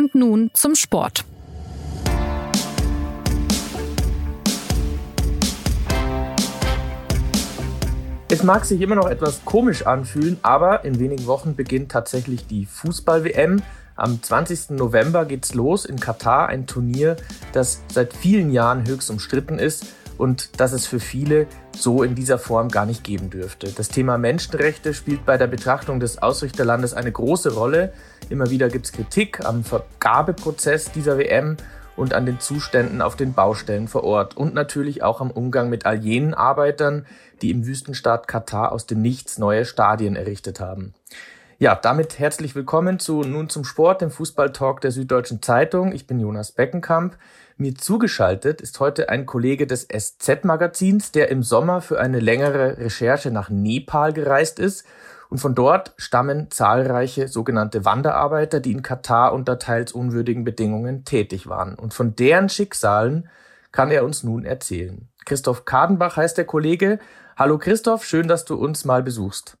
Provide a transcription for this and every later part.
Und nun zum Sport. Es mag sich immer noch etwas komisch anfühlen, aber in wenigen Wochen beginnt tatsächlich die Fußball-WM. Am 20. November geht's los in Katar, ein Turnier, das seit vielen Jahren höchst umstritten ist und das es für viele so in dieser Form gar nicht geben dürfte. Das Thema Menschenrechte spielt bei der Betrachtung des Ausrichterlandes eine große Rolle. Immer wieder gibt's Kritik am Vergabeprozess dieser WM und an den Zuständen auf den Baustellen vor Ort und natürlich auch am Umgang mit all jenen Arbeitern, die im Wüstenstaat Katar aus dem Nichts neue Stadien errichtet haben. Ja, damit herzlich willkommen zu Nun zum Sport, dem Fußballtalk der Süddeutschen Zeitung. Ich bin Jonas Beckenkamp. Mir zugeschaltet ist heute ein Kollege des SZ-Magazins, der im Sommer für eine längere Recherche nach Nepal gereist ist und von dort stammen zahlreiche sogenannte Wanderarbeiter, die in Katar unter teils unwürdigen Bedingungen tätig waren. Und von deren Schicksalen kann er uns nun erzählen. Christoph Kadenbach heißt der Kollege. Hallo Christoph, schön, dass du uns mal besuchst.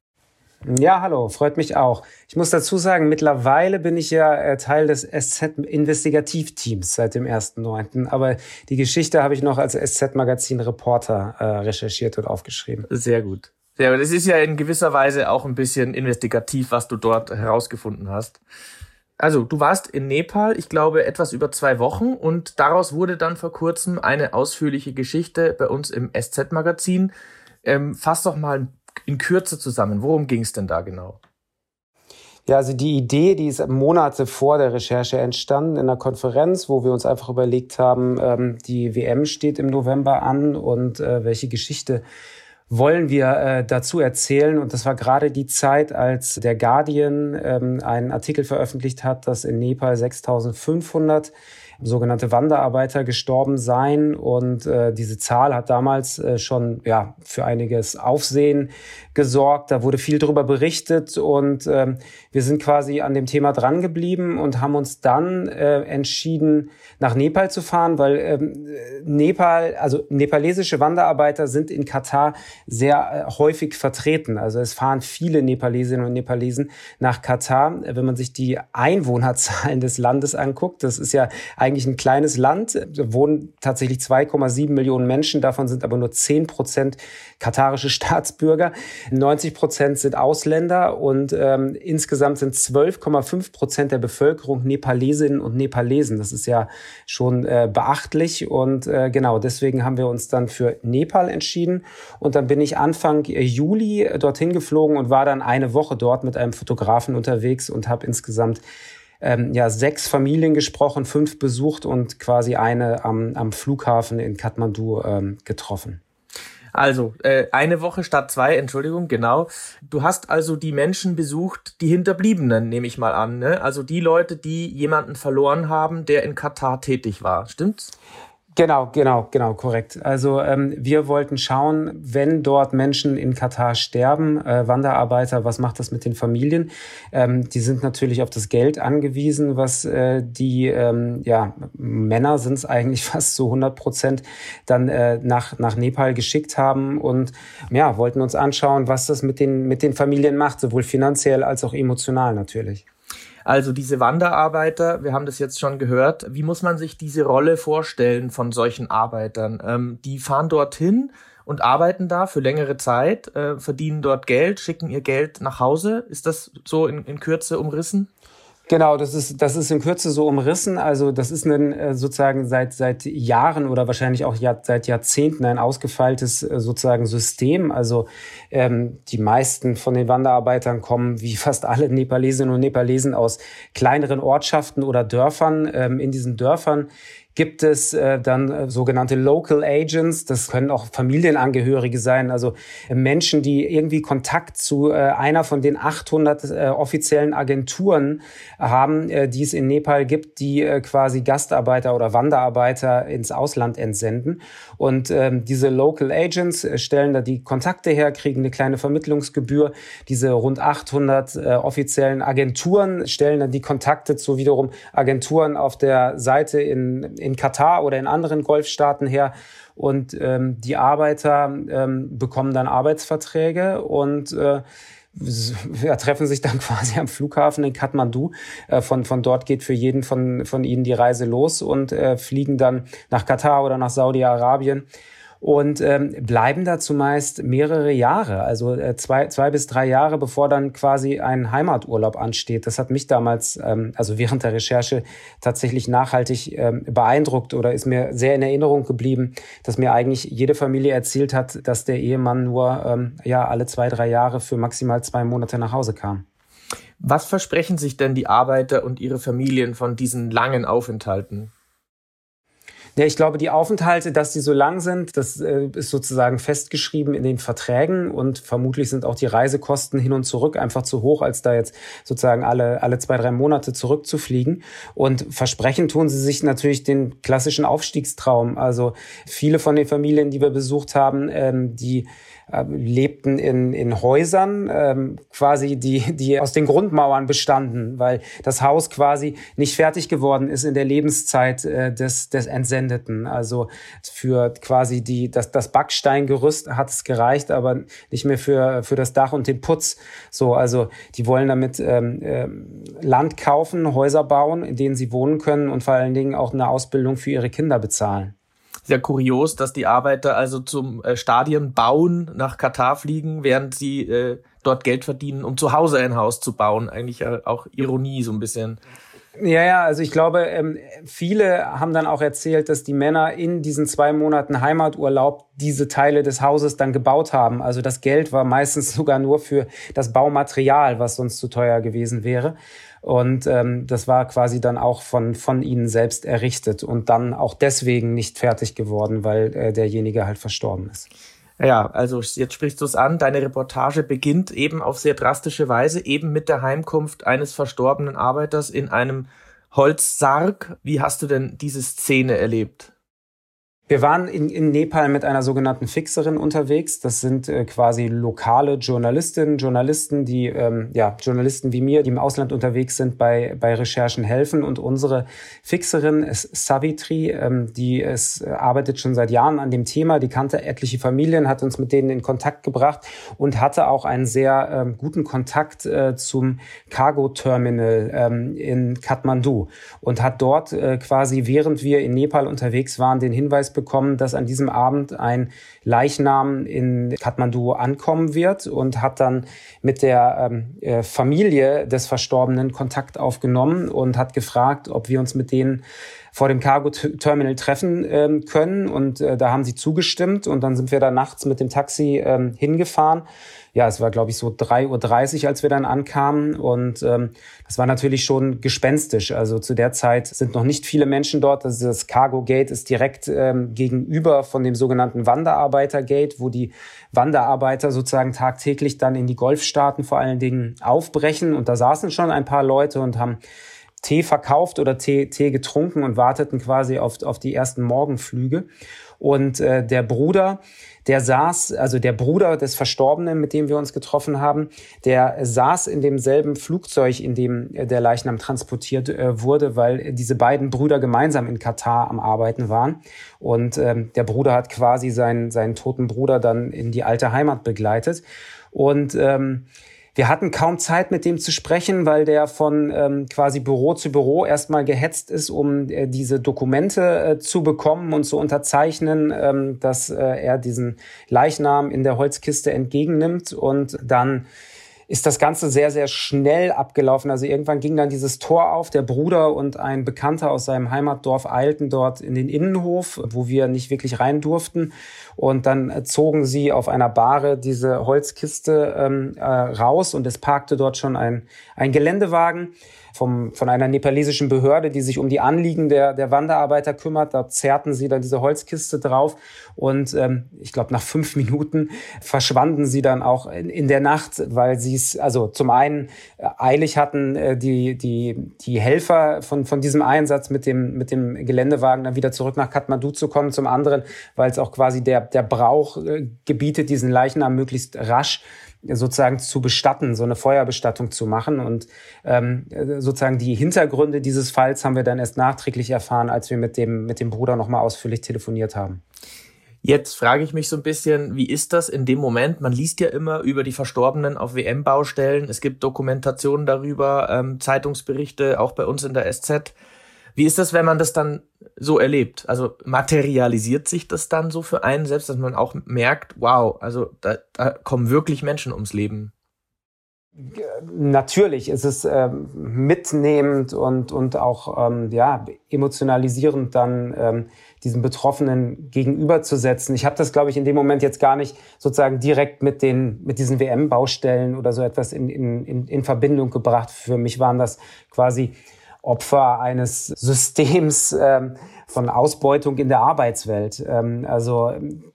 Ja, hallo, freut mich auch. Ich muss dazu sagen, mittlerweile bin ich ja äh, Teil des SZ-Investigativteams seit dem 1.9. Aber die Geschichte habe ich noch als SZ-Magazin-Reporter äh, recherchiert und aufgeschrieben. Sehr gut. Ja, das ist ja in gewisser Weise auch ein bisschen investigativ, was du dort herausgefunden hast. Also, du warst in Nepal, ich glaube, etwas über zwei Wochen und daraus wurde dann vor kurzem eine ausführliche Geschichte bei uns im SZ-Magazin. Ähm, fass doch mal in Kürze zusammen. Worum ging es denn da genau? Ja, also die Idee, die ist Monate vor der Recherche entstanden in einer Konferenz, wo wir uns einfach überlegt haben, ähm, die WM steht im November an und äh, welche Geschichte wollen wir äh, dazu erzählen. Und das war gerade die Zeit, als der Guardian ähm, einen Artikel veröffentlicht hat, dass in Nepal 6500 sogenannte Wanderarbeiter gestorben seien. Und äh, diese Zahl hat damals äh, schon ja, für einiges Aufsehen gesorgt. Da wurde viel darüber berichtet und ähm, wir sind quasi an dem Thema drangeblieben und haben uns dann äh, entschieden, nach Nepal zu fahren, weil ähm, Nepal, also nepalesische Wanderarbeiter sind in Katar sehr äh, häufig vertreten. Also es fahren viele Nepalesinnen und Nepalesen nach Katar. Wenn man sich die Einwohnerzahlen des Landes anguckt, das ist ja eigentlich ein kleines Land, da wohnen tatsächlich 2,7 Millionen Menschen, davon sind aber nur 10 Prozent katarische Staatsbürger. 90 Prozent sind Ausländer und ähm, insgesamt sind 12,5 Prozent der Bevölkerung Nepalesinnen und Nepalesen. Das ist ja schon äh, beachtlich und äh, genau deswegen haben wir uns dann für Nepal entschieden und dann bin ich Anfang Juli dorthin geflogen und war dann eine Woche dort mit einem Fotografen unterwegs und habe insgesamt ähm, ja, sechs Familien gesprochen, fünf besucht und quasi eine am, am Flughafen in Kathmandu ähm, getroffen. Also, äh, eine Woche statt zwei, Entschuldigung, genau. Du hast also die Menschen besucht, die Hinterbliebenen, nehme ich mal an. Ne? Also die Leute, die jemanden verloren haben, der in Katar tätig war. Stimmt's? Genau, genau, genau, korrekt. Also ähm, wir wollten schauen, wenn dort Menschen in Katar sterben, äh, Wanderarbeiter, was macht das mit den Familien? Ähm, die sind natürlich auf das Geld angewiesen, was äh, die ähm, ja, Männer sind es eigentlich fast zu 100 Prozent dann äh, nach, nach Nepal geschickt haben und ja, wollten uns anschauen, was das mit den, mit den Familien macht, sowohl finanziell als auch emotional natürlich. Also diese Wanderarbeiter, wir haben das jetzt schon gehört. Wie muss man sich diese Rolle vorstellen von solchen Arbeitern? Ähm, die fahren dorthin und arbeiten da für längere Zeit, äh, verdienen dort Geld, schicken ihr Geld nach Hause. Ist das so in, in Kürze umrissen? Genau, das ist, das ist in Kürze so umrissen. Also das ist ein äh, sozusagen seit, seit Jahren oder wahrscheinlich auch Jahr, seit Jahrzehnten ein ausgefeiltes äh, sozusagen System. Also ähm, die meisten von den Wanderarbeitern kommen, wie fast alle Nepalesinnen und Nepalesen, aus kleineren Ortschaften oder Dörfern. Ähm, in diesen Dörfern gibt es äh, dann äh, sogenannte Local Agents. Das können auch Familienangehörige sein, also äh, Menschen, die irgendwie Kontakt zu äh, einer von den 800 äh, offiziellen Agenturen haben, die es in Nepal gibt, die quasi Gastarbeiter oder Wanderarbeiter ins Ausland entsenden. Und ähm, diese Local Agents äh, stellen da die Kontakte her, kriegen eine kleine Vermittlungsgebühr. Diese rund 800 äh, offiziellen Agenturen stellen dann die Kontakte zu wiederum Agenturen auf der Seite in in Katar oder in anderen Golfstaaten her. Und ähm, die Arbeiter ähm, bekommen dann Arbeitsverträge und äh, ja, treffen sich dann quasi am Flughafen in Kathmandu. Äh, von, von dort geht für jeden von, von ihnen die Reise los und äh, fliegen dann nach Katar oder nach Saudi-Arabien und ähm, bleiben da zumeist mehrere Jahre, also äh, zwei, zwei bis drei Jahre, bevor dann quasi ein Heimaturlaub ansteht. Das hat mich damals, ähm, also während der Recherche, tatsächlich nachhaltig ähm, beeindruckt oder ist mir sehr in Erinnerung geblieben, dass mir eigentlich jede Familie erzählt hat, dass der Ehemann nur ähm, ja alle zwei, drei Jahre für maximal zwei Monate nach Hause kam. Was versprechen sich denn die Arbeiter und ihre Familien von diesen langen Aufenthalten? Ja, ich glaube, die Aufenthalte, dass die so lang sind, das äh, ist sozusagen festgeschrieben in den Verträgen und vermutlich sind auch die Reisekosten hin und zurück einfach zu hoch, als da jetzt sozusagen alle, alle zwei, drei Monate zurückzufliegen. Und versprechen tun sie sich natürlich den klassischen Aufstiegstraum. Also viele von den Familien, die wir besucht haben, ähm, die äh, lebten in, in Häusern, ähm, quasi die, die aus den Grundmauern bestanden, weil das Haus quasi nicht fertig geworden ist in der Lebenszeit äh, des, des Entsendeten. Also für quasi die, das, das Backsteingerüst hat es gereicht, aber nicht mehr für, für das Dach und den Putz. So, also die wollen damit ähm, äh, Land kaufen, Häuser bauen, in denen sie wohnen können und vor allen Dingen auch eine Ausbildung für ihre Kinder bezahlen sehr kurios, dass die Arbeiter also zum äh, Stadion bauen nach Katar fliegen, während sie äh, dort Geld verdienen, um zu Hause ein Haus zu bauen. Eigentlich auch Ironie so ein bisschen. Ja, ja, also ich glaube, ähm, viele haben dann auch erzählt, dass die Männer in diesen zwei Monaten Heimaturlaub diese Teile des Hauses dann gebaut haben. Also das Geld war meistens sogar nur für das Baumaterial, was sonst zu teuer gewesen wäre. Und ähm, das war quasi dann auch von, von ihnen selbst errichtet und dann auch deswegen nicht fertig geworden, weil äh, derjenige halt verstorben ist. Ja, also jetzt sprichst du es an. Deine Reportage beginnt eben auf sehr drastische Weise, eben mit der Heimkunft eines verstorbenen Arbeiters in einem Holzsarg. Wie hast du denn diese Szene erlebt? Wir waren in, in Nepal mit einer sogenannten Fixerin unterwegs. Das sind äh, quasi lokale Journalistinnen, Journalisten, die ähm, ja Journalisten wie mir, die im Ausland unterwegs sind, bei bei Recherchen helfen. Und unsere Fixerin ist Savitri, ähm, die es äh, arbeitet schon seit Jahren an dem Thema. Die kannte etliche Familien, hat uns mit denen in Kontakt gebracht und hatte auch einen sehr ähm, guten Kontakt äh, zum Cargo Terminal ähm, in Kathmandu und hat dort äh, quasi während wir in Nepal unterwegs waren den Hinweis bekommen, dass an diesem Abend ein Leichnam in Kathmandu ankommen wird und hat dann mit der ähm, äh, Familie des Verstorbenen Kontakt aufgenommen und hat gefragt, ob wir uns mit denen vor dem Cargo Terminal treffen ähm, können. Und äh, da haben sie zugestimmt. Und dann sind wir da nachts mit dem Taxi ähm, hingefahren. Ja, es war, glaube ich, so 3.30 Uhr, als wir dann ankamen. Und ähm, das war natürlich schon gespenstisch. Also zu der Zeit sind noch nicht viele Menschen dort. Also das Cargo Gate ist direkt ähm, gegenüber von dem sogenannten Wanderarbeiter Gate, wo die Wanderarbeiter sozusagen tagtäglich dann in die Golfstaaten vor allen Dingen aufbrechen. Und da saßen schon ein paar Leute und haben Tee verkauft oder Tee, Tee getrunken und warteten quasi auf, auf die ersten Morgenflüge. Und äh, der Bruder, der saß, also der Bruder des Verstorbenen, mit dem wir uns getroffen haben, der saß in demselben Flugzeug, in dem der Leichnam transportiert äh, wurde, weil diese beiden Brüder gemeinsam in Katar am Arbeiten waren. Und ähm, der Bruder hat quasi seinen, seinen toten Bruder dann in die alte Heimat begleitet. Und ähm, wir hatten kaum Zeit, mit dem zu sprechen, weil der von ähm, quasi Büro zu Büro erstmal gehetzt ist, um äh, diese Dokumente äh, zu bekommen und zu unterzeichnen, ähm, dass äh, er diesen Leichnam in der Holzkiste entgegennimmt und dann ist das Ganze sehr, sehr schnell abgelaufen. Also irgendwann ging dann dieses Tor auf. Der Bruder und ein Bekannter aus seinem Heimatdorf eilten dort in den Innenhof, wo wir nicht wirklich rein durften. Und dann zogen sie auf einer Bahre diese Holzkiste ähm, äh, raus und es parkte dort schon ein, ein Geländewagen vom, von einer nepalesischen Behörde, die sich um die Anliegen der, der Wanderarbeiter kümmert. Da zerrten sie dann diese Holzkiste drauf und ähm, ich glaube, nach fünf Minuten verschwanden sie dann auch in, in der Nacht, weil sie es also zum einen äh, eilig hatten, äh, die, die, die Helfer von, von diesem Einsatz mit dem, mit dem Geländewagen dann wieder zurück nach Kathmandu zu kommen. Zum anderen, weil es auch quasi der, der Brauch äh, gebietet, diesen Leichnam möglichst rasch sozusagen zu bestatten, so eine Feuerbestattung zu machen. Und ähm, sozusagen die Hintergründe dieses Falls haben wir dann erst nachträglich erfahren, als wir mit dem, mit dem Bruder nochmal ausführlich telefoniert haben. Jetzt frage ich mich so ein bisschen, wie ist das in dem Moment? Man liest ja immer über die Verstorbenen auf WM-Baustellen. Es gibt Dokumentationen darüber, ähm, Zeitungsberichte, auch bei uns in der SZ. Wie ist das, wenn man das dann so erlebt? Also materialisiert sich das dann so für einen selbst, dass man auch merkt, wow, also da, da kommen wirklich Menschen ums Leben? Natürlich ist es ähm, mitnehmend und, und auch ähm, ja, emotionalisierend dann ähm, diesen Betroffenen gegenüberzusetzen. Ich habe das, glaube ich, in dem Moment jetzt gar nicht sozusagen direkt mit den mit diesen WM-Baustellen oder so etwas in, in, in Verbindung gebracht. Für mich waren das quasi Opfer eines Systems ähm, von Ausbeutung in der Arbeitswelt. Ähm, also,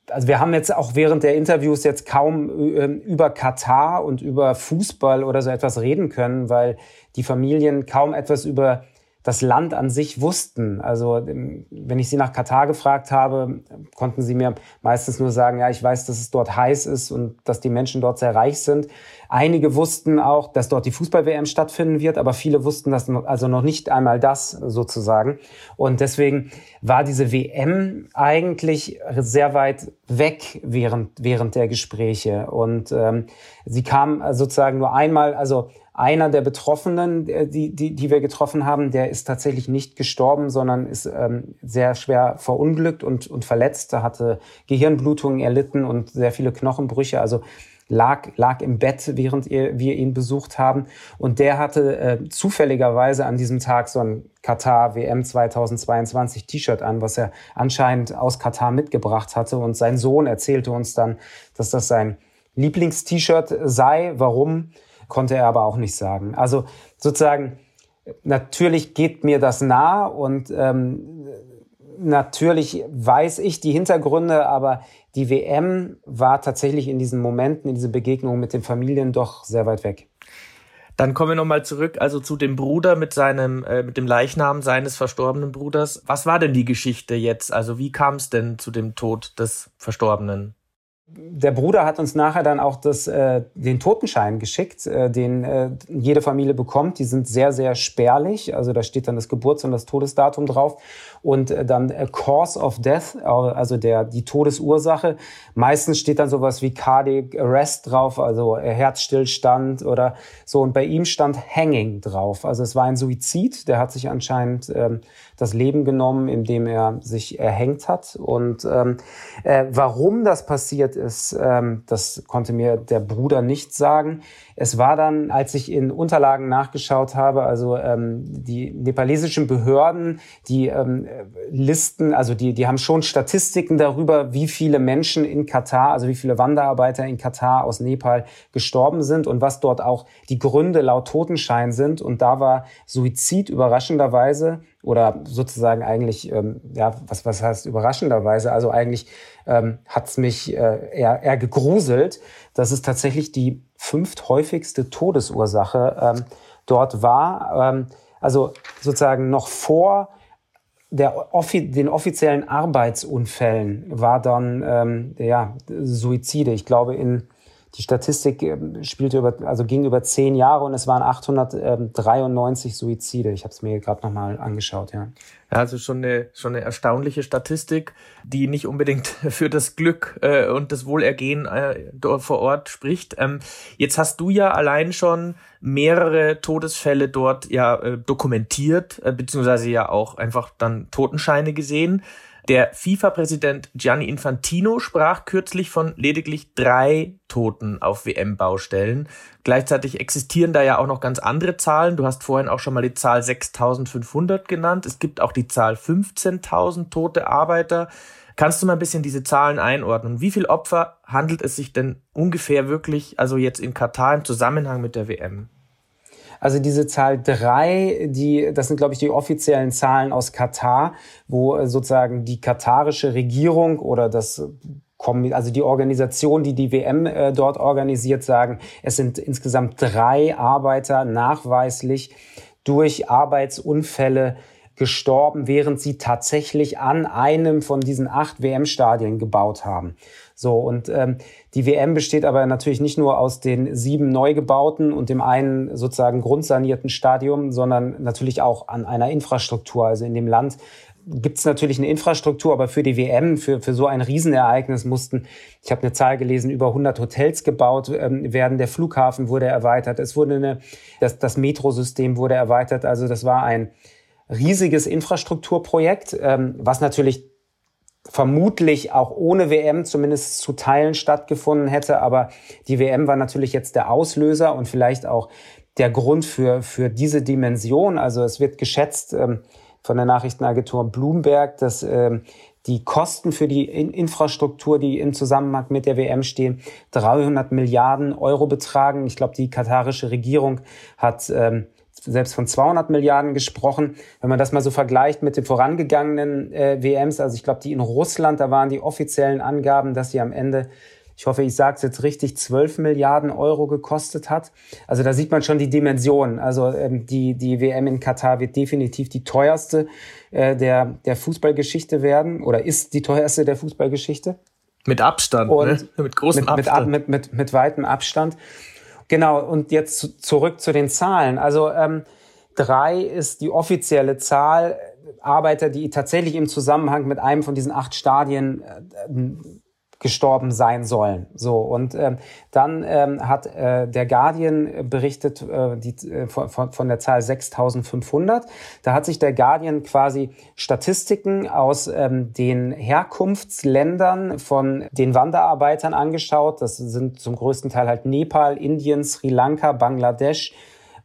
also wir haben jetzt auch während der Interviews jetzt kaum äh, über Katar und über Fußball oder so etwas reden können, weil die Familien kaum etwas über das Land an sich wussten. Also ähm, wenn ich sie nach Katar gefragt habe, konnten sie mir meistens nur sagen, ja, ich weiß, dass es dort heiß ist und dass die Menschen dort sehr reich sind. Einige wussten auch, dass dort die Fußball-WM stattfinden wird, aber viele wussten das also noch nicht einmal das sozusagen. Und deswegen war diese WM eigentlich sehr weit weg während, während der Gespräche. Und ähm, sie kam sozusagen nur einmal, also einer der Betroffenen, äh, die, die, die wir getroffen haben, der ist tatsächlich nicht gestorben, sondern ist ähm, sehr schwer verunglückt und, und verletzt. Er hatte Gehirnblutungen erlitten und sehr viele Knochenbrüche. Also lag, lag im Bett, während wir ihn besucht haben. Und der hatte äh, zufälligerweise an diesem Tag so ein Katar WM 2022 T-Shirt an, was er anscheinend aus Katar mitgebracht hatte. Und sein Sohn erzählte uns dann, dass das sein Lieblingst-T-Shirt sei. Warum? Konnte er aber auch nicht sagen. Also sozusagen, natürlich geht mir das nah und ähm, natürlich weiß ich die Hintergründe, aber die WM war tatsächlich in diesen Momenten, in diese Begegnungen mit den Familien doch sehr weit weg. Dann kommen wir nochmal zurück, also zu dem Bruder mit seinem, äh, mit dem Leichnam seines verstorbenen Bruders. Was war denn die Geschichte jetzt? Also wie kam es denn zu dem Tod des Verstorbenen? Der Bruder hat uns nachher dann auch das, äh, den Totenschein geschickt, äh, den äh, jede Familie bekommt. Die sind sehr, sehr spärlich. Also da steht dann das Geburts- und das Todesdatum drauf. Und äh, dann äh, Cause of Death, also der, die Todesursache. Meistens steht dann sowas wie Cardiac Arrest drauf, also äh, Herzstillstand oder so. Und bei ihm stand Hanging drauf. Also es war ein Suizid. Der hat sich anscheinend ähm, das Leben genommen, indem er sich erhängt hat. Und ähm, äh, warum das passiert ist, ähm, das konnte mir der Bruder nicht sagen. Es war dann, als ich in Unterlagen nachgeschaut habe, also ähm, die nepalesischen Behörden, die ähm, listen, also die, die haben schon Statistiken darüber, wie viele Menschen in Katar, also wie viele Wanderarbeiter in Katar aus Nepal gestorben sind und was dort auch die Gründe laut Totenschein sind. Und da war Suizid überraschenderweise oder sozusagen eigentlich, ähm, ja, was, was heißt überraschenderweise, also eigentlich ähm, hat es mich äh, eher, eher gegruselt, dass es tatsächlich die fünfthäufigste Todesursache ähm, dort war. Ähm, also sozusagen noch vor der, den offiziellen Arbeitsunfällen war dann ähm, ja, Suizide. Ich glaube, in die Statistik ähm, spielte über, also ging über zehn Jahre und es waren 893 Suizide. Ich habe es mir gerade nochmal angeschaut, ja. Also schon eine, schon eine erstaunliche Statistik, die nicht unbedingt für das Glück äh, und das Wohlergehen äh, vor Ort spricht. Ähm, jetzt hast du ja allein schon mehrere Todesfälle dort ja äh, dokumentiert, äh, beziehungsweise ja auch einfach dann Totenscheine gesehen. Der FIFA-Präsident Gianni Infantino sprach kürzlich von lediglich drei Toten auf WM-Baustellen. Gleichzeitig existieren da ja auch noch ganz andere Zahlen. Du hast vorhin auch schon mal die Zahl 6500 genannt. Es gibt auch die Zahl 15.000 tote Arbeiter. Kannst du mal ein bisschen diese Zahlen einordnen? Wie viel Opfer handelt es sich denn ungefähr wirklich, also jetzt in Katar im Zusammenhang mit der WM? Also diese Zahl drei, die, das sind, glaube ich, die offiziellen Zahlen aus Katar, wo äh, sozusagen die katarische Regierung oder das also die Organisation, die die WM äh, dort organisiert, sagen, es sind insgesamt drei Arbeiter nachweislich durch Arbeitsunfälle gestorben, während sie tatsächlich an einem von diesen acht WM-Stadien gebaut haben. So, und ähm, die WM besteht aber natürlich nicht nur aus den sieben neu gebauten und dem einen sozusagen grundsanierten Stadium, sondern natürlich auch an einer Infrastruktur. Also in dem Land gibt es natürlich eine Infrastruktur, aber für die WM, für, für so ein Riesenereignis mussten, ich habe eine Zahl gelesen, über 100 Hotels gebaut ähm, werden. Der Flughafen wurde erweitert. Es wurde eine, das, das Metrosystem wurde erweitert. Also das war ein riesiges Infrastrukturprojekt, ähm, was natürlich vermutlich auch ohne WM zumindest zu Teilen stattgefunden hätte. Aber die WM war natürlich jetzt der Auslöser und vielleicht auch der Grund für, für diese Dimension. Also es wird geschätzt ähm, von der Nachrichtenagentur Bloomberg, dass ähm, die Kosten für die In Infrastruktur, die im Zusammenhang mit der WM stehen, 300 Milliarden Euro betragen. Ich glaube, die katarische Regierung hat ähm, selbst von 200 Milliarden gesprochen. Wenn man das mal so vergleicht mit den vorangegangenen äh, WMs, also ich glaube, die in Russland, da waren die offiziellen Angaben, dass sie am Ende, ich hoffe, ich sage es jetzt richtig, 12 Milliarden Euro gekostet hat. Also da sieht man schon die Dimension. Also ähm, die, die WM in Katar wird definitiv die teuerste äh, der, der Fußballgeschichte werden oder ist die teuerste der Fußballgeschichte. Mit Abstand, ne? und ne? mit großem mit, Abstand. Mit, mit, mit, mit weitem Abstand. Genau, und jetzt zurück zu den Zahlen. Also ähm, drei ist die offizielle Zahl Arbeiter, die tatsächlich im Zusammenhang mit einem von diesen acht Stadien äh, gestorben sein sollen. So und ähm, dann ähm, hat äh, der Guardian berichtet äh, die, äh, von, von der Zahl 6.500. Da hat sich der Guardian quasi Statistiken aus ähm, den Herkunftsländern von den Wanderarbeitern angeschaut. Das sind zum größten Teil halt Nepal, Indien, Sri Lanka, Bangladesch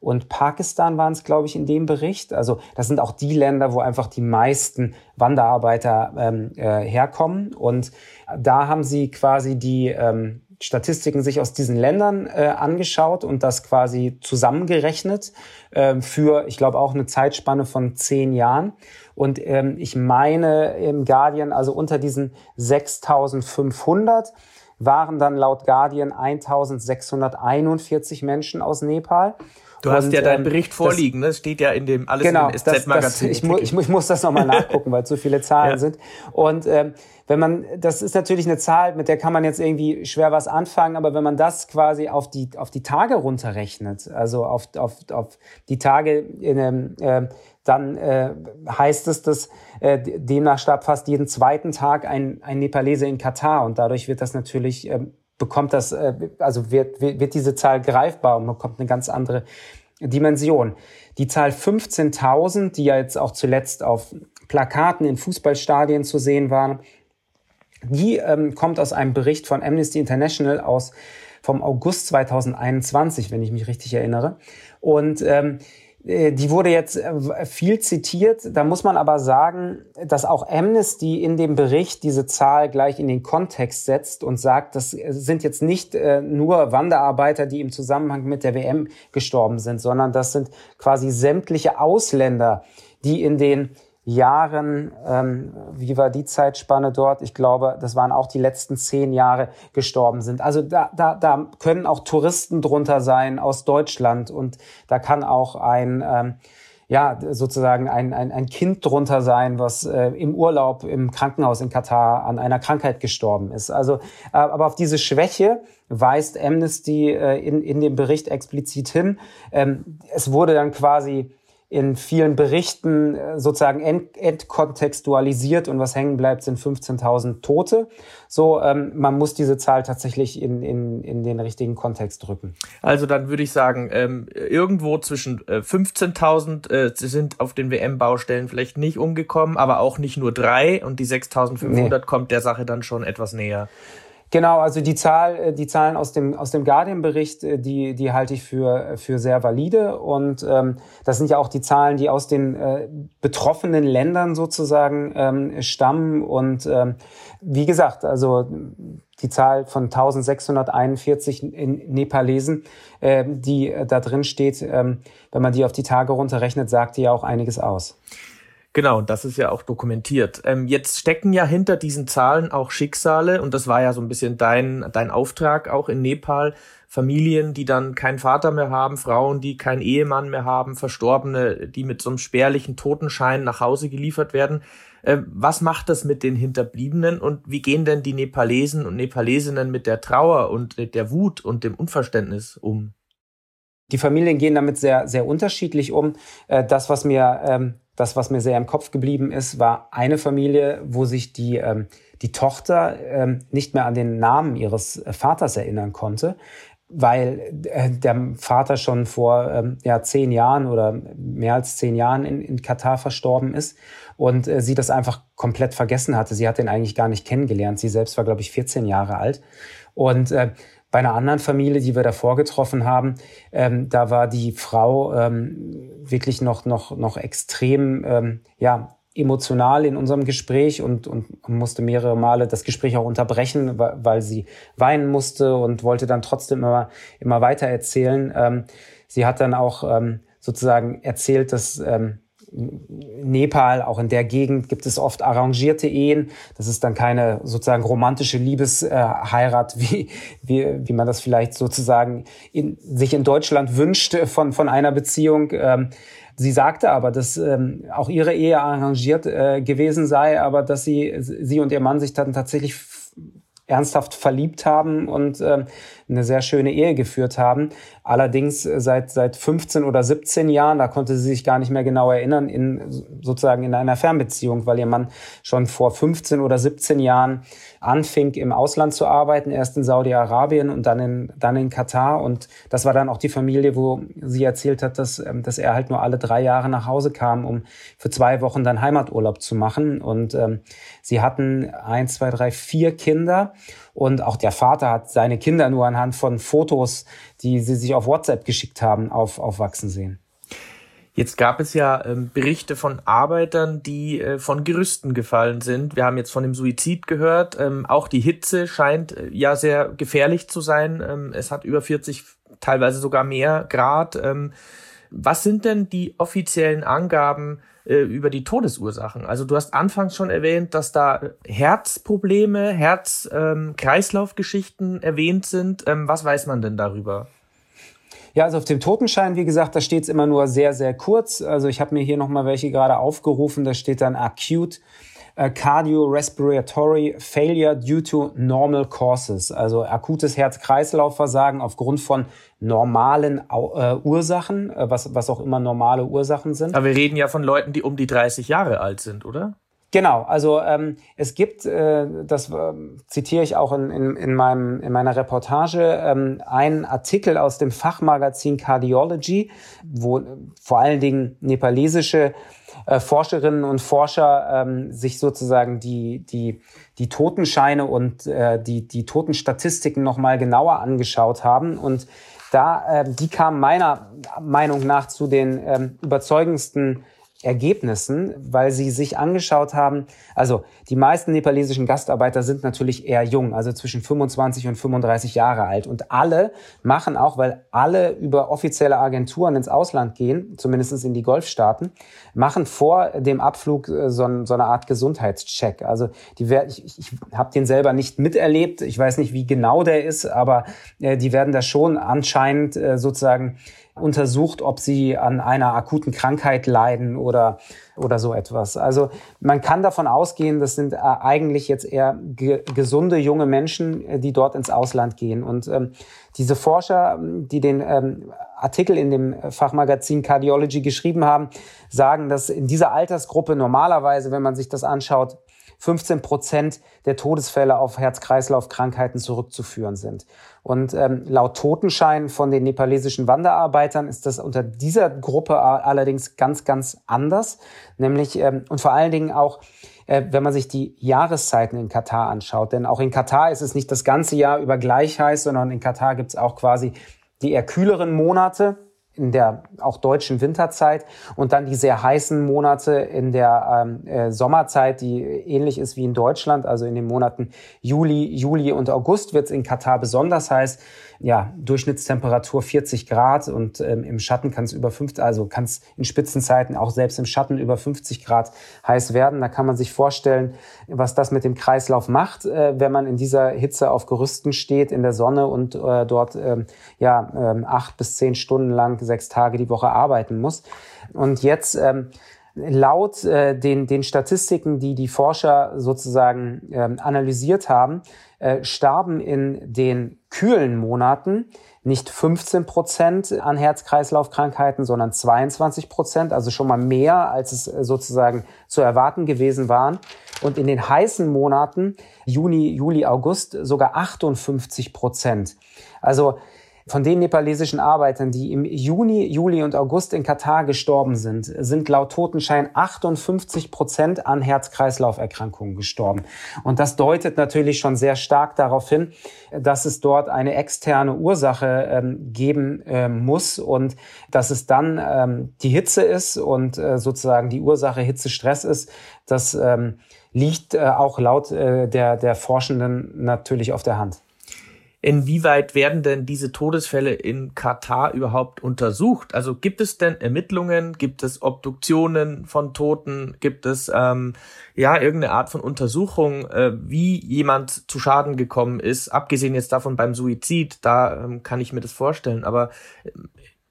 und Pakistan waren es, glaube ich, in dem Bericht. Also das sind auch die Länder, wo einfach die meisten Wanderarbeiter ähm, äh, herkommen. Und da haben sie quasi die ähm, Statistiken sich aus diesen Ländern äh, angeschaut und das quasi zusammengerechnet äh, für, ich glaube, auch eine Zeitspanne von zehn Jahren. Und ähm, ich meine im Guardian, also unter diesen 6500 waren dann laut Guardian 1641 Menschen aus Nepal. Du hast und, ja deinen ähm, Bericht vorliegen, das, ne? steht ja in dem alles genau, in dem SZ-Magazin. Ich, mu ich, ich, muss das nochmal nachgucken, weil so viele Zahlen ja. sind. Und ähm, wenn man, das ist natürlich eine Zahl, mit der kann man jetzt irgendwie schwer was anfangen, aber wenn man das quasi auf die, auf die Tage runterrechnet, also auf, auf, auf die Tage, in, ähm, äh, dann äh, heißt es, dass äh, demnach starb fast jeden zweiten Tag ein, ein Nepalese in Katar und dadurch wird das natürlich äh, bekommt das, äh, also wird, wird diese Zahl greifbar und bekommt eine ganz andere Dimension. Die Zahl 15.000, die ja jetzt auch zuletzt auf Plakaten in Fußballstadien zu sehen waren, die ähm, kommt aus einem Bericht von Amnesty International aus vom August 2021, wenn ich mich richtig erinnere. Und ähm, äh, die wurde jetzt äh, viel zitiert. Da muss man aber sagen, dass auch Amnesty in dem Bericht diese Zahl gleich in den Kontext setzt und sagt, das sind jetzt nicht äh, nur Wanderarbeiter, die im Zusammenhang mit der WM gestorben sind, sondern das sind quasi sämtliche Ausländer, die in den Jahren, ähm, wie war die Zeitspanne dort? Ich glaube, das waren auch die letzten zehn Jahre gestorben sind. Also da, da, da können auch Touristen drunter sein aus Deutschland und da kann auch ein ähm, ja, sozusagen ein, ein, ein Kind drunter sein, was äh, im Urlaub im Krankenhaus in Katar an einer Krankheit gestorben ist. Also, äh, aber auf diese Schwäche weist Amnesty äh, in, in dem Bericht explizit hin. Ähm, es wurde dann quasi in vielen Berichten äh, sozusagen ent, entkontextualisiert und was hängen bleibt, sind 15.000 Tote. So, ähm, man muss diese Zahl tatsächlich in, in, in den richtigen Kontext drücken. Also dann würde ich sagen, ähm, irgendwo zwischen äh, 15.000 äh, sind auf den WM-Baustellen vielleicht nicht umgekommen, aber auch nicht nur drei und die 6.500 nee. kommt der Sache dann schon etwas näher. Genau, also die Zahl, äh, die Zahlen aus dem aus dem Guardian-Bericht, äh, die die halte ich für für sehr valide und ähm, das sind ja auch die Zahlen, die aus den äh, betroffenen Ländern sozusagen ähm, stammen und ähm, wie gesagt, also die Zahl von 1641 in Nepalesen, äh, die da drin steht, ähm, wenn man die auf die Tage runterrechnet, sagt die ja auch einiges aus. Genau, und das ist ja auch dokumentiert. Ähm, jetzt stecken ja hinter diesen Zahlen auch Schicksale und das war ja so ein bisschen dein, dein Auftrag auch in Nepal Familien, die dann keinen Vater mehr haben, Frauen, die keinen Ehemann mehr haben, Verstorbene, die mit so einem spärlichen Totenschein nach Hause geliefert werden. Äh, was macht das mit den Hinterbliebenen und wie gehen denn die Nepalesen und Nepalesinnen mit der Trauer und der Wut und dem Unverständnis um? Die Familien gehen damit sehr, sehr unterschiedlich um. Äh, das, was mir, ähm, das, was mir sehr im Kopf geblieben ist, war eine Familie, wo sich die, ähm, die Tochter ähm, nicht mehr an den Namen ihres Vaters erinnern konnte weil äh, der Vater schon vor ähm, ja, zehn Jahren oder mehr als zehn Jahren in, in Katar verstorben ist und äh, sie das einfach komplett vergessen hatte. Sie hat ihn eigentlich gar nicht kennengelernt. Sie selbst war, glaube ich, 14 Jahre alt. Und äh, bei einer anderen Familie, die wir davor getroffen haben, ähm, da war die Frau ähm, wirklich noch, noch, noch extrem, ähm, ja, emotional in unserem Gespräch und, und musste mehrere Male das Gespräch auch unterbrechen, weil sie weinen musste und wollte dann trotzdem immer, immer weiter erzählen. Ähm, sie hat dann auch ähm, sozusagen erzählt, dass ähm, Nepal, auch in der Gegend gibt es oft arrangierte Ehen. Das ist dann keine sozusagen romantische Liebesheirat, wie, wie, wie man das vielleicht sozusagen in, sich in Deutschland wünscht von, von einer Beziehung. Ähm, Sie sagte aber, dass ähm, auch ihre Ehe arrangiert äh, gewesen sei, aber dass sie, sie und ihr Mann sich dann tatsächlich ernsthaft verliebt haben und äh, eine sehr schöne Ehe geführt haben. Allerdings äh, seit, seit 15 oder 17 Jahren, da konnte sie sich gar nicht mehr genau erinnern, in sozusagen in einer Fernbeziehung, weil ihr Mann schon vor 15 oder 17 Jahren anfing, im Ausland zu arbeiten, erst in Saudi-Arabien und dann in, dann in Katar. Und das war dann auch die Familie, wo sie erzählt hat, dass, ähm, dass er halt nur alle drei Jahre nach Hause kam, um für zwei Wochen dann Heimaturlaub zu machen. Und ähm, sie hatten eins, zwei, drei, vier Kinder. Und auch der Vater hat seine Kinder nur anhand von Fotos, die sie sich auf WhatsApp geschickt haben, auf, aufwachsen sehen. Jetzt gab es ja ähm, Berichte von Arbeitern, die äh, von Gerüsten gefallen sind. Wir haben jetzt von dem Suizid gehört. Ähm, auch die Hitze scheint äh, ja sehr gefährlich zu sein. Ähm, es hat über 40, teilweise sogar mehr Grad. Was sind denn die offiziellen Angaben äh, über die Todesursachen? Also du hast anfangs schon erwähnt, dass da Herzprobleme, Herz-Kreislaufgeschichten ähm, erwähnt sind. Ähm, was weiß man denn darüber? Ja, also auf dem Totenschein, wie gesagt, da steht es immer nur sehr, sehr kurz. Also ich habe mir hier nochmal welche gerade aufgerufen. Da steht dann acute cardiorespiratory failure due to normal causes. Also akutes Herz-Kreislauf-Versagen aufgrund von normalen äh, Ursachen, äh, was, was auch immer normale Ursachen sind. Aber wir reden ja von Leuten, die um die 30 Jahre alt sind, oder? Genau, also ähm, es gibt, äh, das äh, zitiere ich auch in, in, in, meinem, in meiner Reportage, ähm, einen Artikel aus dem Fachmagazin Cardiology, wo äh, vor allen Dingen nepalesische äh, Forscherinnen und Forscher ähm, sich sozusagen die, die, die Totenscheine und äh, die, die Totenstatistiken nochmal genauer angeschaut haben. Und da, äh, die kamen meiner Meinung nach zu den ähm, überzeugendsten Ergebnissen, weil sie sich angeschaut haben, also die meisten nepalesischen Gastarbeiter sind natürlich eher jung, also zwischen 25 und 35 Jahre alt. Und alle machen auch, weil alle über offizielle Agenturen ins Ausland gehen, zumindest in die Golfstaaten, machen vor dem Abflug äh, so, so eine Art Gesundheitscheck. Also die, ich, ich habe den selber nicht miterlebt, ich weiß nicht, wie genau der ist, aber äh, die werden da schon anscheinend äh, sozusagen untersucht, ob sie an einer akuten Krankheit leiden oder, oder so etwas. Also man kann davon ausgehen, das sind äh, eigentlich jetzt eher ge gesunde junge Menschen, äh, die dort ins Ausland gehen. Und ähm, diese Forscher, die den ähm, Artikel in dem Fachmagazin Cardiology geschrieben haben, sagen, dass in dieser Altersgruppe normalerweise, wenn man sich das anschaut, 15 Prozent der Todesfälle auf Herz-Kreislauf-Krankheiten zurückzuführen sind. Und ähm, laut Totenschein von den nepalesischen Wanderarbeitern ist das unter dieser Gruppe allerdings ganz, ganz anders. Nämlich ähm, und vor allen Dingen auch äh, wenn man sich die Jahreszeiten in Katar anschaut. Denn auch in Katar ist es nicht das ganze Jahr über gleich heiß, sondern in Katar gibt es auch quasi die eher kühleren Monate in der auch deutschen Winterzeit und dann die sehr heißen Monate in der ähm, äh, Sommerzeit, die ähnlich ist wie in Deutschland. Also in den Monaten Juli, Juli und August wird es in Katar besonders heiß. Ja, Durchschnittstemperatur 40 Grad und ähm, im Schatten kann es über 50, also kann es in Spitzenzeiten auch selbst im Schatten über 50 Grad heiß werden. Da kann man sich vorstellen, was das mit dem Kreislauf macht, äh, wenn man in dieser Hitze auf Gerüsten steht, in der Sonne und äh, dort ähm, ja, ähm, acht bis zehn Stunden lang, sechs Tage die Woche arbeiten muss. Und jetzt ähm, laut äh, den, den Statistiken, die die Forscher sozusagen ähm, analysiert haben, äh, starben in den kühlen Monaten nicht 15 Prozent an Herz-Kreislauf-Krankheiten, sondern 22 Prozent, also schon mal mehr, als es äh, sozusagen zu erwarten gewesen waren. Und in den heißen Monaten, Juni, Juli, August, sogar 58 Prozent. Also von den nepalesischen Arbeitern, die im Juni, Juli und August in Katar gestorben sind, sind laut Totenschein 58 Prozent an Herz-Kreislauf-Erkrankungen gestorben. Und das deutet natürlich schon sehr stark darauf hin, dass es dort eine externe Ursache ähm, geben äh, muss und dass es dann ähm, die Hitze ist und äh, sozusagen die Ursache Hitzestress ist. Das ähm, liegt äh, auch laut äh, der, der Forschenden natürlich auf der Hand. Inwieweit werden denn diese Todesfälle in Katar überhaupt untersucht? Also gibt es denn Ermittlungen? Gibt es Obduktionen von Toten? Gibt es ähm, ja irgendeine Art von Untersuchung, äh, wie jemand zu Schaden gekommen ist? Abgesehen jetzt davon beim Suizid, da ähm, kann ich mir das vorstellen. Aber äh,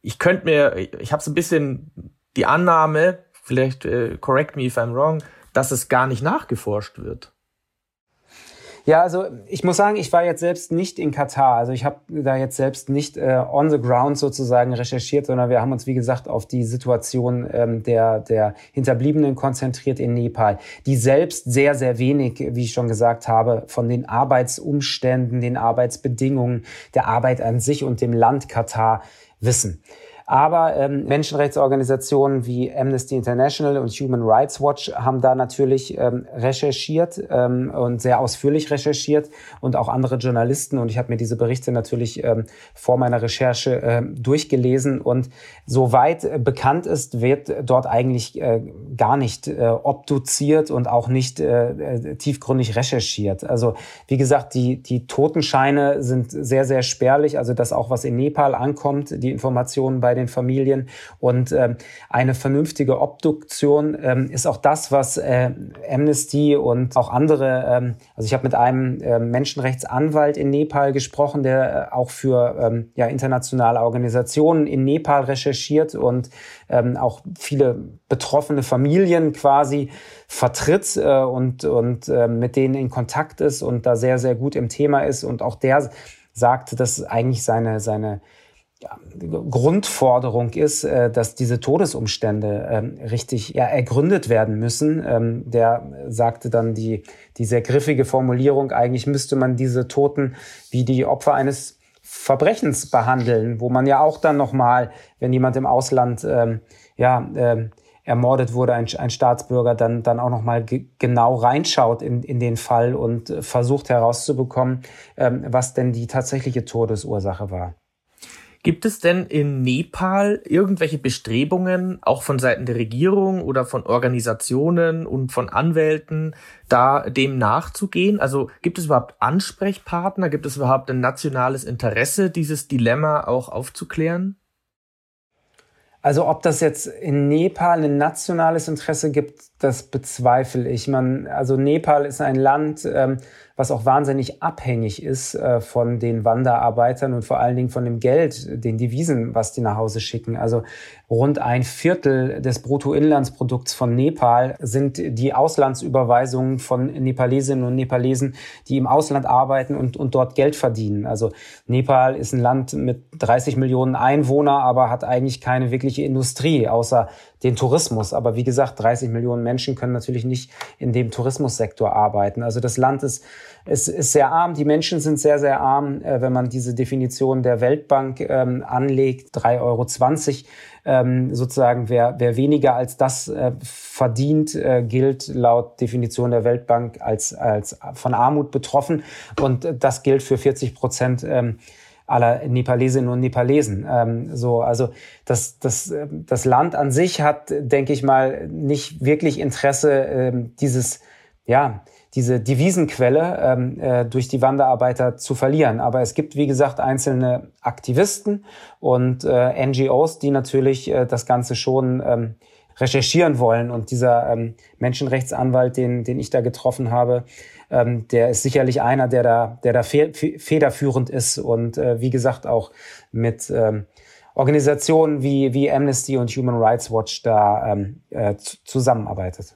ich könnte mir, ich habe so ein bisschen die Annahme, vielleicht äh, correct me if I'm wrong, dass es gar nicht nachgeforscht wird. Ja, also ich muss sagen, ich war jetzt selbst nicht in Katar. Also ich habe da jetzt selbst nicht äh, on the ground sozusagen recherchiert, sondern wir haben uns, wie gesagt, auf die Situation ähm, der, der Hinterbliebenen konzentriert in Nepal, die selbst sehr, sehr wenig, wie ich schon gesagt habe, von den Arbeitsumständen, den Arbeitsbedingungen, der Arbeit an sich und dem Land Katar wissen. Aber ähm, Menschenrechtsorganisationen wie Amnesty International und Human Rights Watch haben da natürlich ähm, recherchiert ähm, und sehr ausführlich recherchiert und auch andere Journalisten. Und ich habe mir diese Berichte natürlich ähm, vor meiner Recherche äh, durchgelesen. Und soweit äh, bekannt ist, wird dort eigentlich äh, gar nicht äh, obduziert und auch nicht äh, äh, tiefgründig recherchiert. Also wie gesagt, die, die Totenscheine sind sehr, sehr spärlich. Also das auch, was in Nepal ankommt, die Informationen bei den Familien. Und ähm, eine vernünftige Obduktion ähm, ist auch das, was äh, Amnesty und auch andere, ähm, also ich habe mit einem äh, Menschenrechtsanwalt in Nepal gesprochen, der äh, auch für ähm, ja, internationale Organisationen in Nepal recherchiert und ähm, auch viele betroffene Familien quasi vertritt äh, und, und äh, mit denen in Kontakt ist und da sehr, sehr gut im Thema ist. Und auch der sagt, dass eigentlich seine, seine ja, Grundforderung ist, äh, dass diese Todesumstände ähm, richtig ja, ergründet werden müssen. Ähm, der sagte dann die, die sehr griffige Formulierung, eigentlich müsste man diese Toten wie die Opfer eines Verbrechens behandeln, wo man ja auch dann nochmal, wenn jemand im Ausland ähm, ja, äh, ermordet wurde, ein, ein Staatsbürger, dann, dann auch nochmal genau reinschaut in, in den Fall und versucht herauszubekommen, was denn die tatsächliche Todesursache war. Gibt es denn in Nepal irgendwelche Bestrebungen, auch von Seiten der Regierung oder von Organisationen und von Anwälten, da dem nachzugehen? Also gibt es überhaupt Ansprechpartner? Gibt es überhaupt ein nationales Interesse, dieses Dilemma auch aufzuklären? Also ob das jetzt in Nepal ein nationales Interesse gibt, das bezweifle ich. Man, also Nepal ist ein Land, ähm, was auch wahnsinnig abhängig ist äh, von den Wanderarbeitern und vor allen Dingen von dem Geld, den Devisen, was die nach Hause schicken. Also rund ein Viertel des Bruttoinlandsprodukts von Nepal sind die Auslandsüberweisungen von Nepalesinnen und Nepalesen, die im Ausland arbeiten und, und dort Geld verdienen. Also Nepal ist ein Land mit 30 Millionen Einwohner, aber hat eigentlich keine wirkliche Industrie, außer den Tourismus. Aber wie gesagt, 30 Millionen Menschen können natürlich nicht in dem Tourismussektor arbeiten. Also das Land ist, ist, ist sehr arm, die Menschen sind sehr, sehr arm. Äh, wenn man diese Definition der Weltbank ähm, anlegt, 3,20 Euro ähm, sozusagen, wer, wer weniger als das äh, verdient, äh, gilt laut Definition der Weltbank als, als von Armut betroffen. Und das gilt für 40 Prozent ähm, aller Nepalesinnen und Nepalesen. Ähm, so, also das, das, das Land an sich hat, denke ich mal, nicht wirklich Interesse, ähm, dieses ja, diese Devisenquelle ähm, äh, durch die Wanderarbeiter zu verlieren. Aber es gibt, wie gesagt, einzelne Aktivisten und äh, NGOs, die natürlich äh, das Ganze schon ähm, recherchieren wollen. Und dieser ähm, Menschenrechtsanwalt, den, den ich da getroffen habe, ähm, der ist sicherlich einer, der da, der da fe federführend ist und äh, wie gesagt auch mit ähm, Organisationen wie, wie Amnesty und Human Rights Watch da ähm, äh, zusammenarbeitet.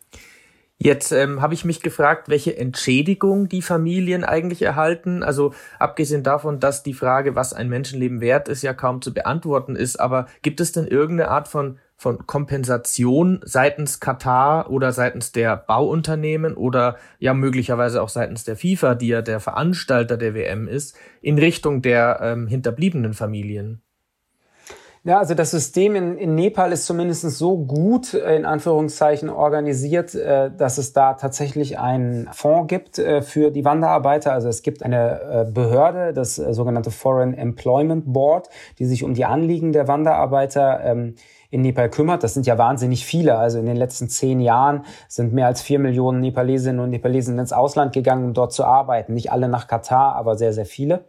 Jetzt ähm, habe ich mich gefragt, welche Entschädigung die Familien eigentlich erhalten. Also abgesehen davon, dass die Frage, was ein Menschenleben wert ist, ja kaum zu beantworten ist. Aber gibt es denn irgendeine Art von von Kompensation seitens Katar oder seitens der Bauunternehmen oder ja möglicherweise auch seitens der FIFA, die ja der Veranstalter der WM ist, in Richtung der ähm, hinterbliebenen Familien? Ja, also das System in, in Nepal ist zumindest so gut, äh, in Anführungszeichen, organisiert, äh, dass es da tatsächlich einen Fonds gibt äh, für die Wanderarbeiter. Also es gibt eine Behörde, das sogenannte Foreign Employment Board, die sich um die Anliegen der Wanderarbeiter ähm, in Nepal kümmert. Das sind ja wahnsinnig viele. Also in den letzten zehn Jahren sind mehr als vier Millionen Nepalesinnen und Nepalesen ins Ausland gegangen, um dort zu arbeiten. Nicht alle nach Katar, aber sehr, sehr viele.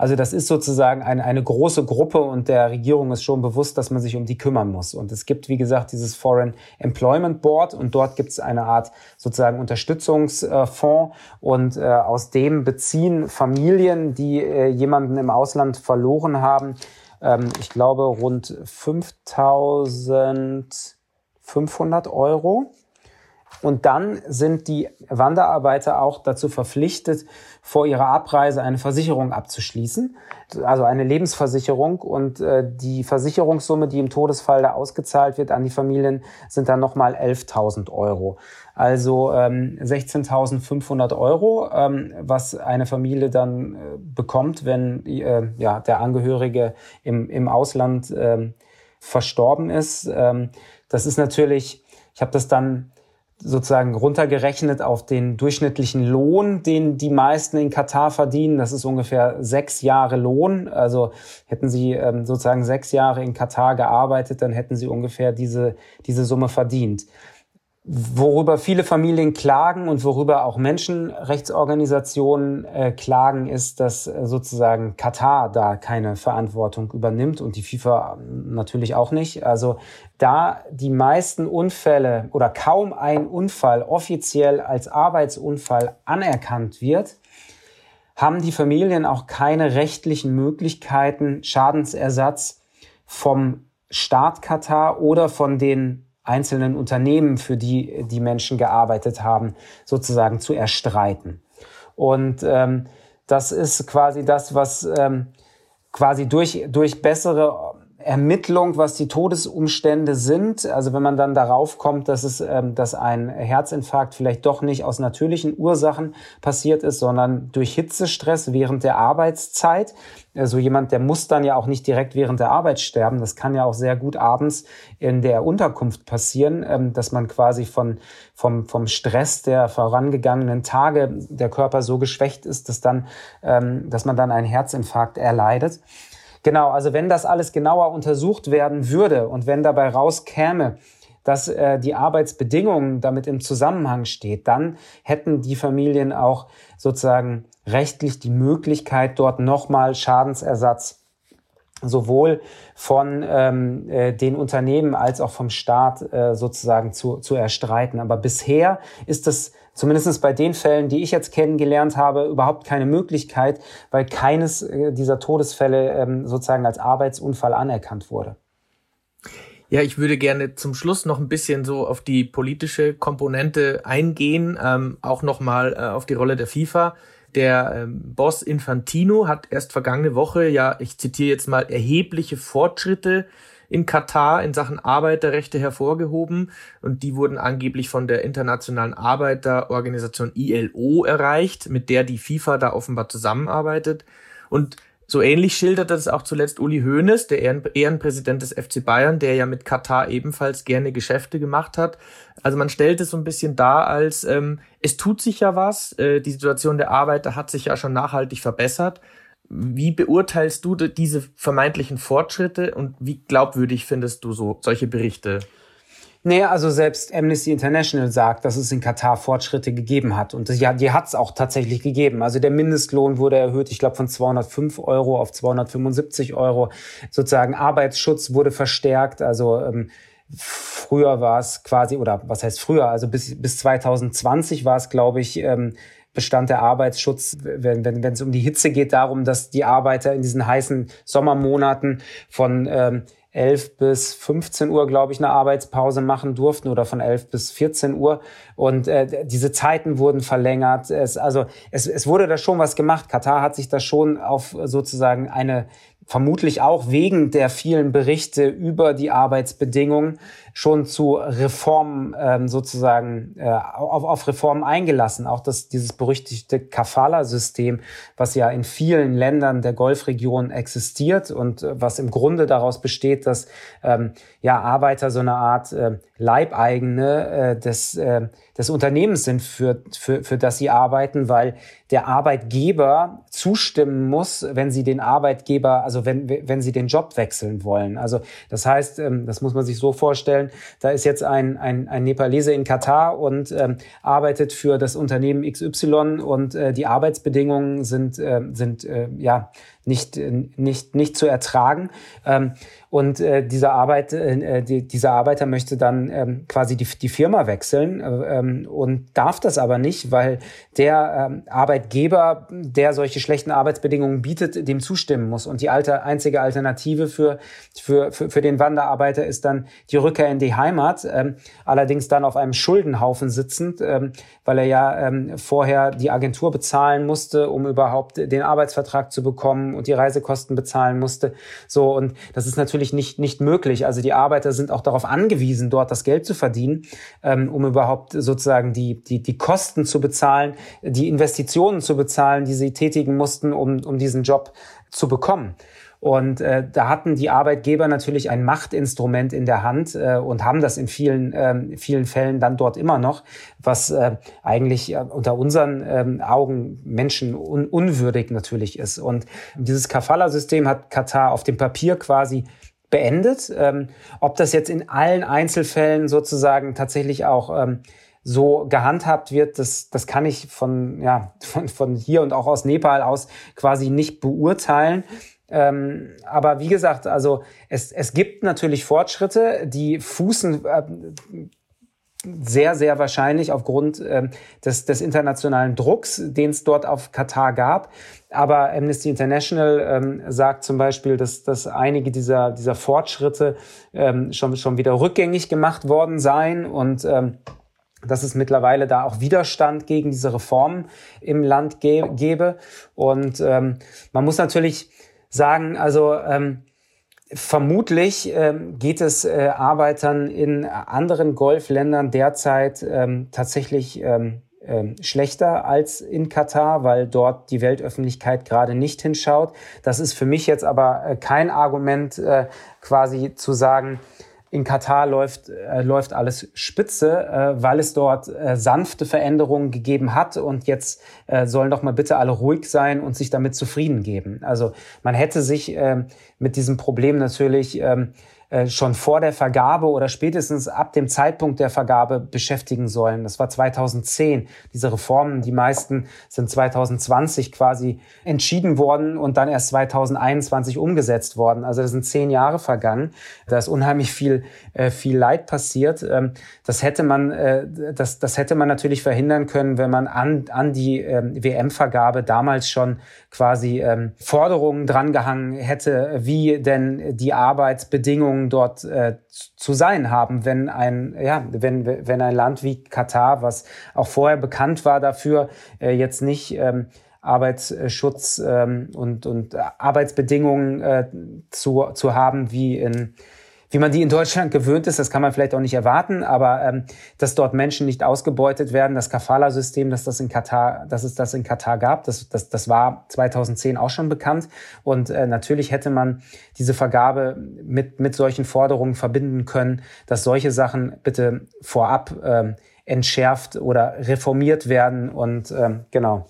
Also das ist sozusagen eine, eine große Gruppe und der Regierung ist schon bewusst, dass man sich um die kümmern muss. Und es gibt, wie gesagt, dieses Foreign Employment Board und dort gibt es eine Art sozusagen Unterstützungsfonds. Und äh, aus dem beziehen Familien, die äh, jemanden im Ausland verloren haben, ähm, ich glaube rund 5500 Euro und dann sind die Wanderarbeiter auch dazu verpflichtet, vor ihrer Abreise eine Versicherung abzuschließen, also eine Lebensversicherung. Und äh, die Versicherungssumme, die im Todesfall da ausgezahlt wird an die Familien, sind dann nochmal 11.000 Euro. Also ähm, 16.500 Euro, ähm, was eine Familie dann äh, bekommt, wenn äh, ja, der Angehörige im, im Ausland äh, verstorben ist. Ähm, das ist natürlich, ich habe das dann sozusagen runtergerechnet auf den durchschnittlichen Lohn, den die meisten in Katar verdienen. Das ist ungefähr sechs Jahre Lohn. Also hätten sie ähm, sozusagen sechs Jahre in Katar gearbeitet, dann hätten sie ungefähr diese, diese Summe verdient. Worüber viele Familien klagen und worüber auch Menschenrechtsorganisationen äh, klagen, ist, dass äh, sozusagen Katar da keine Verantwortung übernimmt und die FIFA natürlich auch nicht. Also da die meisten Unfälle oder kaum ein Unfall offiziell als Arbeitsunfall anerkannt wird, haben die Familien auch keine rechtlichen Möglichkeiten, Schadensersatz vom Staat Katar oder von den einzelnen Unternehmen, für die die Menschen gearbeitet haben, sozusagen zu erstreiten. Und ähm, das ist quasi das, was ähm, quasi durch, durch bessere Ermittlung, was die Todesumstände sind. Also wenn man dann darauf kommt, dass es, ähm, dass ein Herzinfarkt vielleicht doch nicht aus natürlichen Ursachen passiert ist, sondern durch Hitzestress während der Arbeitszeit. Also jemand, der muss dann ja auch nicht direkt während der Arbeit sterben. Das kann ja auch sehr gut abends in der Unterkunft passieren, ähm, dass man quasi von, vom, vom Stress der vorangegangenen Tage der Körper so geschwächt ist, dass dann, ähm, dass man dann einen Herzinfarkt erleidet. Genau, also wenn das alles genauer untersucht werden würde und wenn dabei rauskäme, dass äh, die Arbeitsbedingungen damit im Zusammenhang steht, dann hätten die Familien auch sozusagen rechtlich die Möglichkeit, dort nochmal Schadensersatz sowohl von ähm, äh, den Unternehmen als auch vom Staat äh, sozusagen zu, zu erstreiten. Aber bisher ist das zumindest bei den Fällen, die ich jetzt kennengelernt habe, überhaupt keine Möglichkeit, weil keines äh, dieser Todesfälle ähm, sozusagen als Arbeitsunfall anerkannt wurde. Ja, ich würde gerne zum Schluss noch ein bisschen so auf die politische Komponente eingehen, ähm, auch nochmal äh, auf die Rolle der FIFA. Der ähm, Boss Infantino hat erst vergangene Woche, ja, ich zitiere jetzt mal, erhebliche Fortschritte in Katar in Sachen Arbeiterrechte hervorgehoben und die wurden angeblich von der Internationalen Arbeiterorganisation ILO erreicht, mit der die FIFA da offenbar zusammenarbeitet. Und so ähnlich schilderte es auch zuletzt Uli Hoeneß, der Ehrenpräsident des FC Bayern, der ja mit Katar ebenfalls gerne Geschäfte gemacht hat. Also man stellt es so ein bisschen dar, als ähm, es tut sich ja was, äh, die Situation der Arbeiter hat sich ja schon nachhaltig verbessert. Wie beurteilst du diese vermeintlichen Fortschritte und wie glaubwürdig findest du so solche Berichte? Nee, also selbst Amnesty International sagt, dass es in Katar Fortschritte gegeben hat. Und die, die hat es auch tatsächlich gegeben. Also der Mindestlohn wurde erhöht, ich glaube, von 205 Euro auf 275 Euro. Sozusagen Arbeitsschutz wurde verstärkt. Also ähm, früher war es quasi, oder was heißt früher, also bis, bis 2020 war es, glaube ich, ähm, bestand der Arbeitsschutz, wenn, wenn, wenn es um die Hitze geht, darum, dass die Arbeiter in diesen heißen Sommermonaten von ähm, 11 bis 15 Uhr, glaube ich, eine Arbeitspause machen durften oder von 11 bis 14 Uhr. Und äh, diese Zeiten wurden verlängert. Es, also es, es wurde da schon was gemacht. Katar hat sich da schon auf sozusagen eine vermutlich auch wegen der vielen Berichte über die Arbeitsbedingungen schon zu Reformen ähm, sozusagen äh, auf, auf Reformen eingelassen. Auch das, dieses berüchtigte Kafala-System, was ja in vielen Ländern der Golfregion existiert und äh, was im Grunde daraus besteht, dass ähm, ja Arbeiter so eine Art äh, Leibeigene äh, des, äh, des Unternehmens sind, für, für, für das sie arbeiten, weil der Arbeitgeber zustimmen muss, wenn sie den Arbeitgeber, also wenn, wenn sie den Job wechseln wollen. Also das heißt, ähm, das muss man sich so vorstellen, da ist jetzt ein, ein, ein Nepalese in Katar und ähm, arbeitet für das Unternehmen XY und äh, die Arbeitsbedingungen sind, äh, sind äh, ja nicht, nicht, nicht zu ertragen. Ähm, und äh, dieser, Arbeit, äh, die, dieser Arbeiter möchte dann ähm, quasi die, die Firma wechseln äh, ähm, und darf das aber nicht, weil der ähm, Arbeitgeber, der solche schlechten Arbeitsbedingungen bietet, dem zustimmen muss. Und die alte, einzige Alternative für, für, für, für den Wanderarbeiter ist dann die Rückkehr in die Heimat, ähm, allerdings dann auf einem Schuldenhaufen sitzend, ähm, weil er ja ähm, vorher die Agentur bezahlen musste, um überhaupt den Arbeitsvertrag zu bekommen und die Reisekosten bezahlen musste. So, und das ist natürlich nicht, nicht möglich. Also die Arbeiter sind auch darauf angewiesen, dort das Geld zu verdienen, ähm, um überhaupt sozusagen die, die, die Kosten zu bezahlen, die Investitionen zu bezahlen, die sie tätigen mussten, um, um diesen Job zu bekommen. Und äh, da hatten die Arbeitgeber natürlich ein Machtinstrument in der Hand äh, und haben das in vielen, äh, vielen Fällen dann dort immer noch, was äh, eigentlich äh, unter unseren äh, Augen Menschen un unwürdig natürlich ist. Und dieses Kafala-System hat Katar auf dem Papier quasi beendet. Ähm, ob das jetzt in allen Einzelfällen sozusagen tatsächlich auch ähm, so gehandhabt wird, das, das kann ich von, ja, von, von hier und auch aus Nepal aus quasi nicht beurteilen. Ähm, aber wie gesagt, also es, es gibt natürlich Fortschritte, die fußen äh, sehr, sehr wahrscheinlich aufgrund äh, des, des internationalen Drucks, den es dort auf Katar gab. Aber Amnesty International ähm, sagt zum Beispiel, dass, dass einige dieser, dieser Fortschritte ähm, schon, schon wieder rückgängig gemacht worden seien und ähm, dass es mittlerweile da auch Widerstand gegen diese Reformen im Land ge gebe. Und ähm, man muss natürlich sagen, also ähm, Vermutlich ähm, geht es äh, Arbeitern in anderen Golfländern derzeit ähm, tatsächlich ähm, ähm, schlechter als in Katar, weil dort die Weltöffentlichkeit gerade nicht hinschaut. Das ist für mich jetzt aber äh, kein Argument, äh, quasi zu sagen, in Katar läuft, äh, läuft alles spitze, äh, weil es dort äh, sanfte Veränderungen gegeben hat und jetzt äh, sollen doch mal bitte alle ruhig sein und sich damit zufrieden geben. Also man hätte sich äh, mit diesem Problem natürlich ähm, äh, schon vor der Vergabe oder spätestens ab dem Zeitpunkt der Vergabe beschäftigen sollen. Das war 2010. Diese Reformen, die meisten sind 2020 quasi entschieden worden und dann erst 2021 umgesetzt worden. Also das sind zehn Jahre vergangen. Da ist unheimlich viel, äh, viel Leid passiert. Ähm, das hätte man, äh, das, das hätte man natürlich verhindern können, wenn man an, an die ähm, WM-Vergabe damals schon quasi ähm, Forderungen drangehangen hätte, wie denn die Arbeitsbedingungen Bedingungen dort äh, zu sein haben, wenn ein, ja, wenn, wenn ein Land wie Katar, was auch vorher bekannt war dafür, äh, jetzt nicht ähm, Arbeitsschutz ähm, und, und Arbeitsbedingungen äh, zu, zu haben wie in wie man die in Deutschland gewöhnt ist, das kann man vielleicht auch nicht erwarten, aber ähm, dass dort Menschen nicht ausgebeutet werden, das Kafala-System, dass das in Katar, dass es das in Katar gab, das, das, das war 2010 auch schon bekannt. Und äh, natürlich hätte man diese Vergabe mit, mit solchen Forderungen verbinden können, dass solche Sachen bitte vorab ähm, entschärft oder reformiert werden und ähm, genau.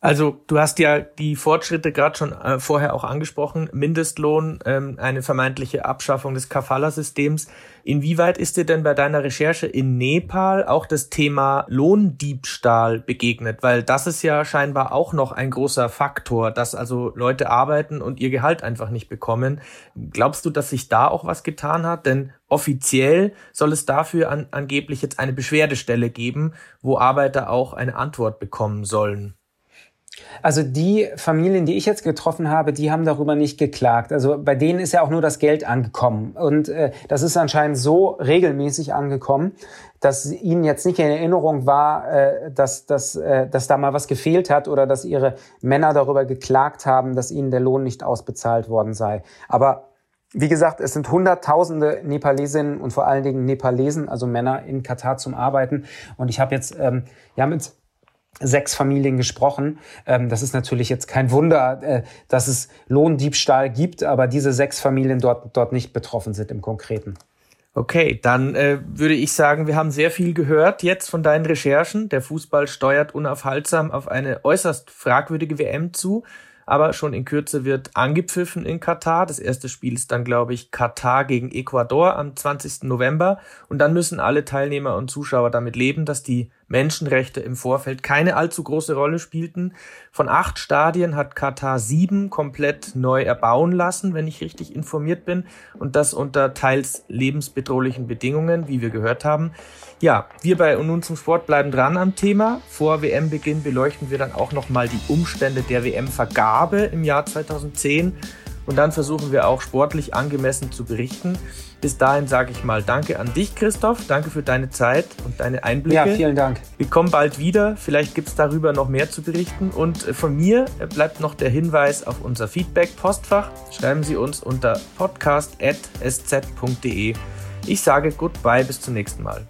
Also du hast ja die Fortschritte gerade schon äh, vorher auch angesprochen, Mindestlohn, ähm, eine vermeintliche Abschaffung des Kafala-Systems. Inwieweit ist dir denn bei deiner Recherche in Nepal auch das Thema Lohndiebstahl begegnet? Weil das ist ja scheinbar auch noch ein großer Faktor, dass also Leute arbeiten und ihr Gehalt einfach nicht bekommen. Glaubst du, dass sich da auch was getan hat? Denn offiziell soll es dafür an, angeblich jetzt eine Beschwerdestelle geben, wo Arbeiter auch eine Antwort bekommen sollen. Also die Familien, die ich jetzt getroffen habe, die haben darüber nicht geklagt. Also bei denen ist ja auch nur das Geld angekommen. Und äh, das ist anscheinend so regelmäßig angekommen, dass ihnen jetzt nicht in Erinnerung war, äh, dass, dass, äh, dass da mal was gefehlt hat oder dass ihre Männer darüber geklagt haben, dass ihnen der Lohn nicht ausbezahlt worden sei. Aber wie gesagt, es sind Hunderttausende Nepalesinnen und vor allen Dingen Nepalesen, also Männer in Katar zum Arbeiten. Und ich habe jetzt ähm, ja mit sechs Familien gesprochen. Ähm, das ist natürlich jetzt kein Wunder, äh, dass es Lohndiebstahl gibt, aber diese sechs Familien dort, dort nicht betroffen sind im Konkreten. Okay, dann äh, würde ich sagen, wir haben sehr viel gehört jetzt von deinen Recherchen. Der Fußball steuert unaufhaltsam auf eine äußerst fragwürdige WM zu aber schon in Kürze wird angepfiffen in Katar. Das erste Spiel ist dann, glaube ich, Katar gegen Ecuador am 20. November. Und dann müssen alle Teilnehmer und Zuschauer damit leben, dass die Menschenrechte im Vorfeld keine allzu große Rolle spielten. Von acht Stadien hat Katar sieben komplett neu erbauen lassen, wenn ich richtig informiert bin. Und das unter teils lebensbedrohlichen Bedingungen, wie wir gehört haben. Ja, wir bei Und nun zum Sport bleiben dran am Thema. Vor WM-Beginn beleuchten wir dann auch nochmal die Umstände der WM-Vergabe im Jahr 2010. Und dann versuchen wir auch sportlich angemessen zu berichten. Bis dahin sage ich mal Danke an dich, Christoph. Danke für deine Zeit und deine Einblicke. Ja, vielen Dank. Wir kommen bald wieder. Vielleicht gibt es darüber noch mehr zu berichten. Und äh, von mir äh, bleibt noch der Hinweis auf unser Feedback-Postfach. Schreiben Sie uns unter podcast.sz.de. Ich sage Goodbye, bis zum nächsten Mal.